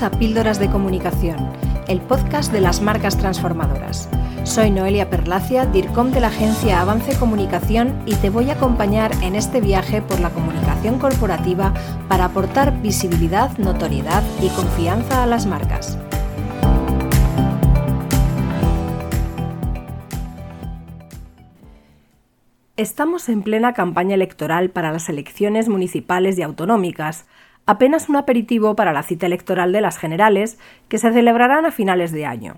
A Píldoras de Comunicación, el podcast de las marcas transformadoras. Soy Noelia Perlacia, DIRCOM de la agencia Avance Comunicación y te voy a acompañar en este viaje por la comunicación corporativa para aportar visibilidad, notoriedad y confianza a las marcas. Estamos en plena campaña electoral para las elecciones municipales y autonómicas, apenas un aperitivo para la cita electoral de las generales, que se celebrarán a finales de año.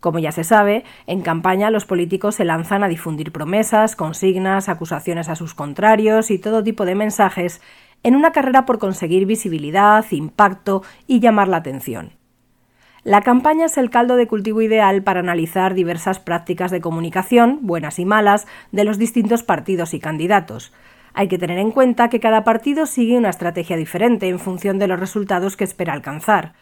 Como ya se sabe, en campaña los políticos se lanzan a difundir promesas, consignas, acusaciones a sus contrarios y todo tipo de mensajes en una carrera por conseguir visibilidad, impacto y llamar la atención. La campaña es el caldo de cultivo ideal para analizar diversas prácticas de comunicación, buenas y malas, de los distintos partidos y candidatos, hay que tener en cuenta que cada partido sigue una estrategia diferente en función de los resultados que espera alcanzar.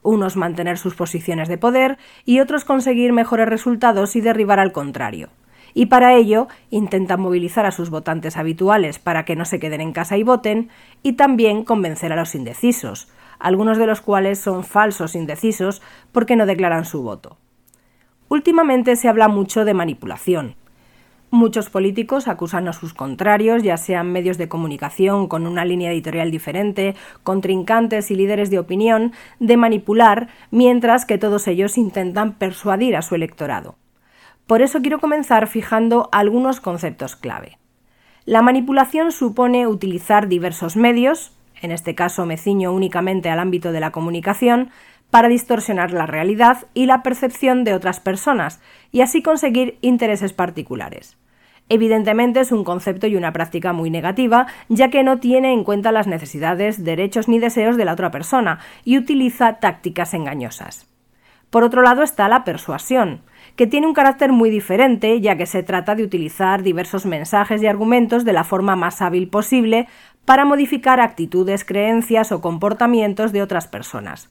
Unos mantener sus posiciones de poder y otros conseguir mejores resultados y derribar al contrario. Y para ello intentan movilizar a sus votantes habituales para que no se queden en casa y voten, y también convencer a los indecisos, algunos de los cuales son falsos indecisos porque no declaran su voto. Últimamente se habla mucho de manipulación, Muchos políticos acusan a sus contrarios, ya sean medios de comunicación con una línea editorial diferente, contrincantes y líderes de opinión, de manipular, mientras que todos ellos intentan persuadir a su electorado. Por eso quiero comenzar fijando algunos conceptos clave. La manipulación supone utilizar diversos medios, en este caso me ciño únicamente al ámbito de la comunicación, para distorsionar la realidad y la percepción de otras personas y así conseguir intereses particulares. Evidentemente es un concepto y una práctica muy negativa, ya que no tiene en cuenta las necesidades, derechos ni deseos de la otra persona y utiliza tácticas engañosas. Por otro lado está la persuasión, que tiene un carácter muy diferente, ya que se trata de utilizar diversos mensajes y argumentos de la forma más hábil posible para modificar actitudes, creencias o comportamientos de otras personas.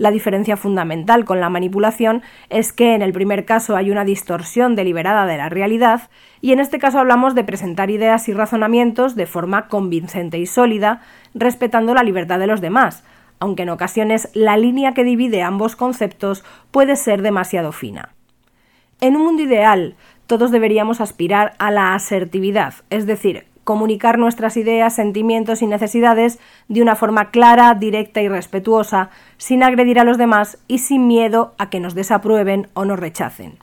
La diferencia fundamental con la manipulación es que en el primer caso hay una distorsión deliberada de la realidad y en este caso hablamos de presentar ideas y razonamientos de forma convincente y sólida, respetando la libertad de los demás, aunque en ocasiones la línea que divide ambos conceptos puede ser demasiado fina. En un mundo ideal, todos deberíamos aspirar a la asertividad, es decir, comunicar nuestras ideas, sentimientos y necesidades de una forma clara, directa y respetuosa, sin agredir a los demás y sin miedo a que nos desaprueben o nos rechacen.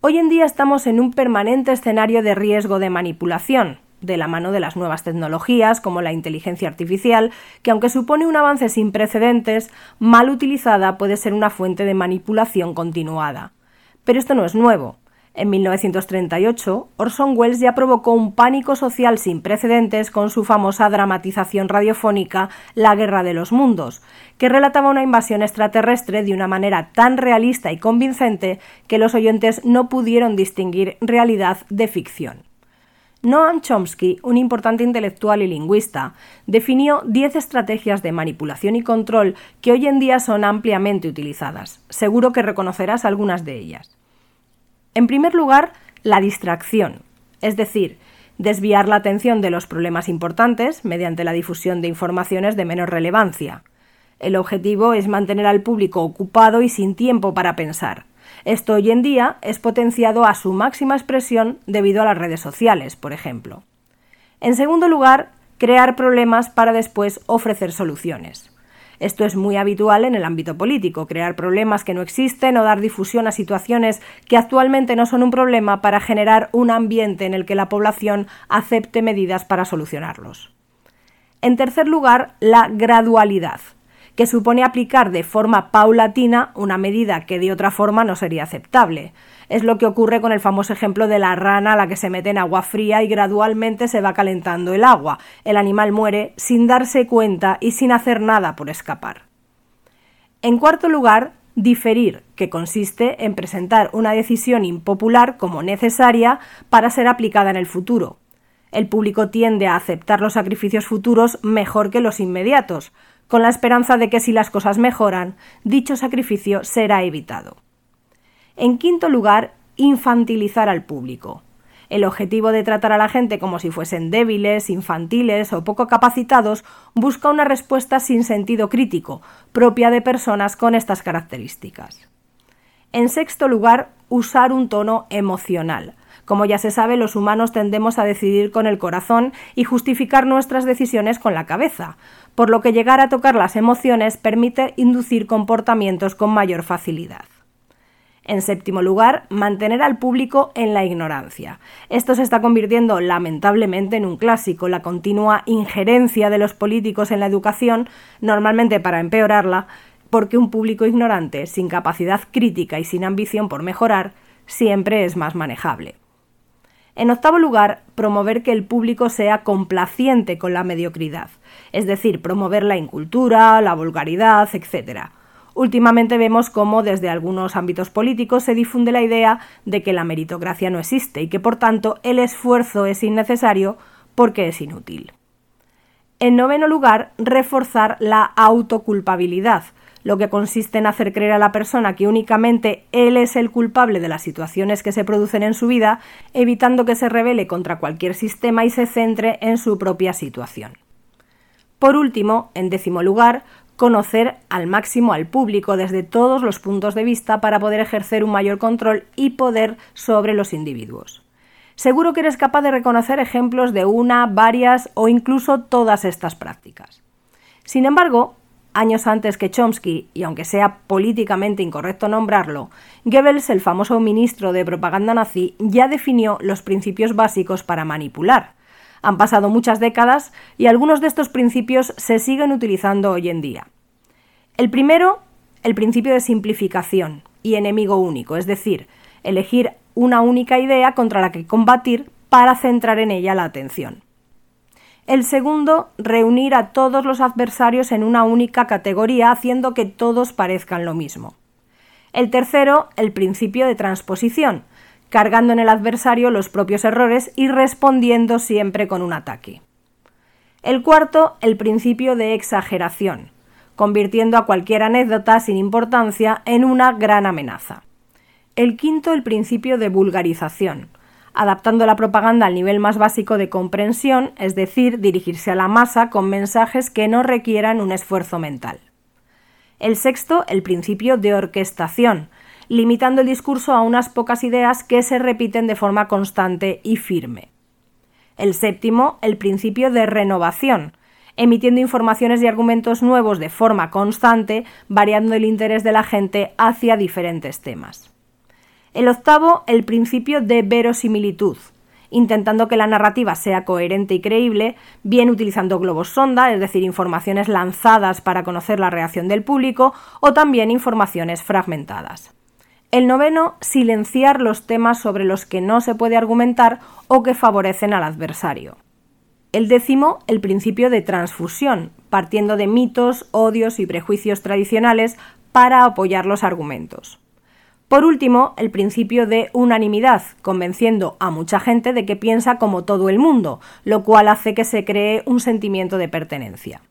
Hoy en día estamos en un permanente escenario de riesgo de manipulación, de la mano de las nuevas tecnologías como la inteligencia artificial, que aunque supone un avance sin precedentes, mal utilizada puede ser una fuente de manipulación continuada. Pero esto no es nuevo. En 1938, Orson Welles ya provocó un pánico social sin precedentes con su famosa dramatización radiofónica La Guerra de los Mundos, que relataba una invasión extraterrestre de una manera tan realista y convincente que los oyentes no pudieron distinguir realidad de ficción. Noam Chomsky, un importante intelectual y lingüista, definió 10 estrategias de manipulación y control que hoy en día son ampliamente utilizadas. Seguro que reconocerás algunas de ellas. En primer lugar, la distracción, es decir, desviar la atención de los problemas importantes mediante la difusión de informaciones de menor relevancia. El objetivo es mantener al público ocupado y sin tiempo para pensar. Esto hoy en día es potenciado a su máxima expresión debido a las redes sociales, por ejemplo. En segundo lugar, crear problemas para después ofrecer soluciones. Esto es muy habitual en el ámbito político, crear problemas que no existen o dar difusión a situaciones que actualmente no son un problema para generar un ambiente en el que la población acepte medidas para solucionarlos. En tercer lugar, la gradualidad, que supone aplicar de forma paulatina una medida que de otra forma no sería aceptable. Es lo que ocurre con el famoso ejemplo de la rana a la que se mete en agua fría y gradualmente se va calentando el agua. El animal muere sin darse cuenta y sin hacer nada por escapar. En cuarto lugar, diferir, que consiste en presentar una decisión impopular como necesaria para ser aplicada en el futuro. El público tiende a aceptar los sacrificios futuros mejor que los inmediatos, con la esperanza de que si las cosas mejoran, dicho sacrificio será evitado. En quinto lugar, infantilizar al público. El objetivo de tratar a la gente como si fuesen débiles, infantiles o poco capacitados busca una respuesta sin sentido crítico, propia de personas con estas características. En sexto lugar, usar un tono emocional. Como ya se sabe, los humanos tendemos a decidir con el corazón y justificar nuestras decisiones con la cabeza, por lo que llegar a tocar las emociones permite inducir comportamientos con mayor facilidad. En séptimo lugar, mantener al público en la ignorancia. Esto se está convirtiendo lamentablemente en un clásico, la continua injerencia de los políticos en la educación, normalmente para empeorarla, porque un público ignorante, sin capacidad crítica y sin ambición por mejorar, siempre es más manejable. En octavo lugar, promover que el público sea complaciente con la mediocridad, es decir, promover la incultura, la vulgaridad, etc. Últimamente vemos cómo desde algunos ámbitos políticos se difunde la idea de que la meritocracia no existe y que por tanto el esfuerzo es innecesario porque es inútil. En noveno lugar, reforzar la autoculpabilidad, lo que consiste en hacer creer a la persona que únicamente él es el culpable de las situaciones que se producen en su vida, evitando que se rebele contra cualquier sistema y se centre en su propia situación. Por último, en décimo lugar, conocer al máximo al público desde todos los puntos de vista para poder ejercer un mayor control y poder sobre los individuos. Seguro que eres capaz de reconocer ejemplos de una, varias o incluso todas estas prácticas. Sin embargo, años antes que Chomsky, y aunque sea políticamente incorrecto nombrarlo, Goebbels, el famoso ministro de propaganda nazi, ya definió los principios básicos para manipular. Han pasado muchas décadas y algunos de estos principios se siguen utilizando hoy en día. El primero, el principio de simplificación y enemigo único, es decir, elegir una única idea contra la que combatir para centrar en ella la atención. El segundo, reunir a todos los adversarios en una única categoría, haciendo que todos parezcan lo mismo. El tercero, el principio de transposición, cargando en el adversario los propios errores y respondiendo siempre con un ataque. El cuarto, el principio de exageración, convirtiendo a cualquier anécdota sin importancia en una gran amenaza. El quinto, el principio de vulgarización, adaptando la propaganda al nivel más básico de comprensión, es decir, dirigirse a la masa con mensajes que no requieran un esfuerzo mental. El sexto, el principio de orquestación, limitando el discurso a unas pocas ideas que se repiten de forma constante y firme. El séptimo, el principio de renovación, emitiendo informaciones y argumentos nuevos de forma constante, variando el interés de la gente hacia diferentes temas. El octavo, el principio de verosimilitud, intentando que la narrativa sea coherente y creíble, bien utilizando globos sonda, es decir, informaciones lanzadas para conocer la reacción del público, o también informaciones fragmentadas. El noveno, silenciar los temas sobre los que no se puede argumentar o que favorecen al adversario. El décimo, el principio de transfusión, partiendo de mitos, odios y prejuicios tradicionales para apoyar los argumentos. Por último, el principio de unanimidad, convenciendo a mucha gente de que piensa como todo el mundo, lo cual hace que se cree un sentimiento de pertenencia.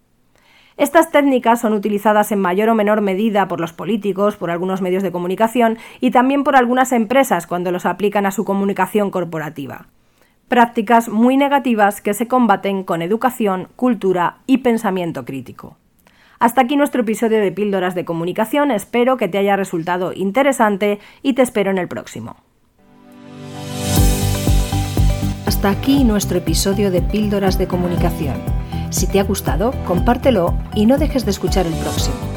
Estas técnicas son utilizadas en mayor o menor medida por los políticos, por algunos medios de comunicación y también por algunas empresas cuando los aplican a su comunicación corporativa. Prácticas muy negativas que se combaten con educación, cultura y pensamiento crítico. Hasta aquí nuestro episodio de Píldoras de Comunicación, espero que te haya resultado interesante y te espero en el próximo. Hasta aquí nuestro episodio de Píldoras de Comunicación. Si te ha gustado, compártelo y no dejes de escuchar el próximo.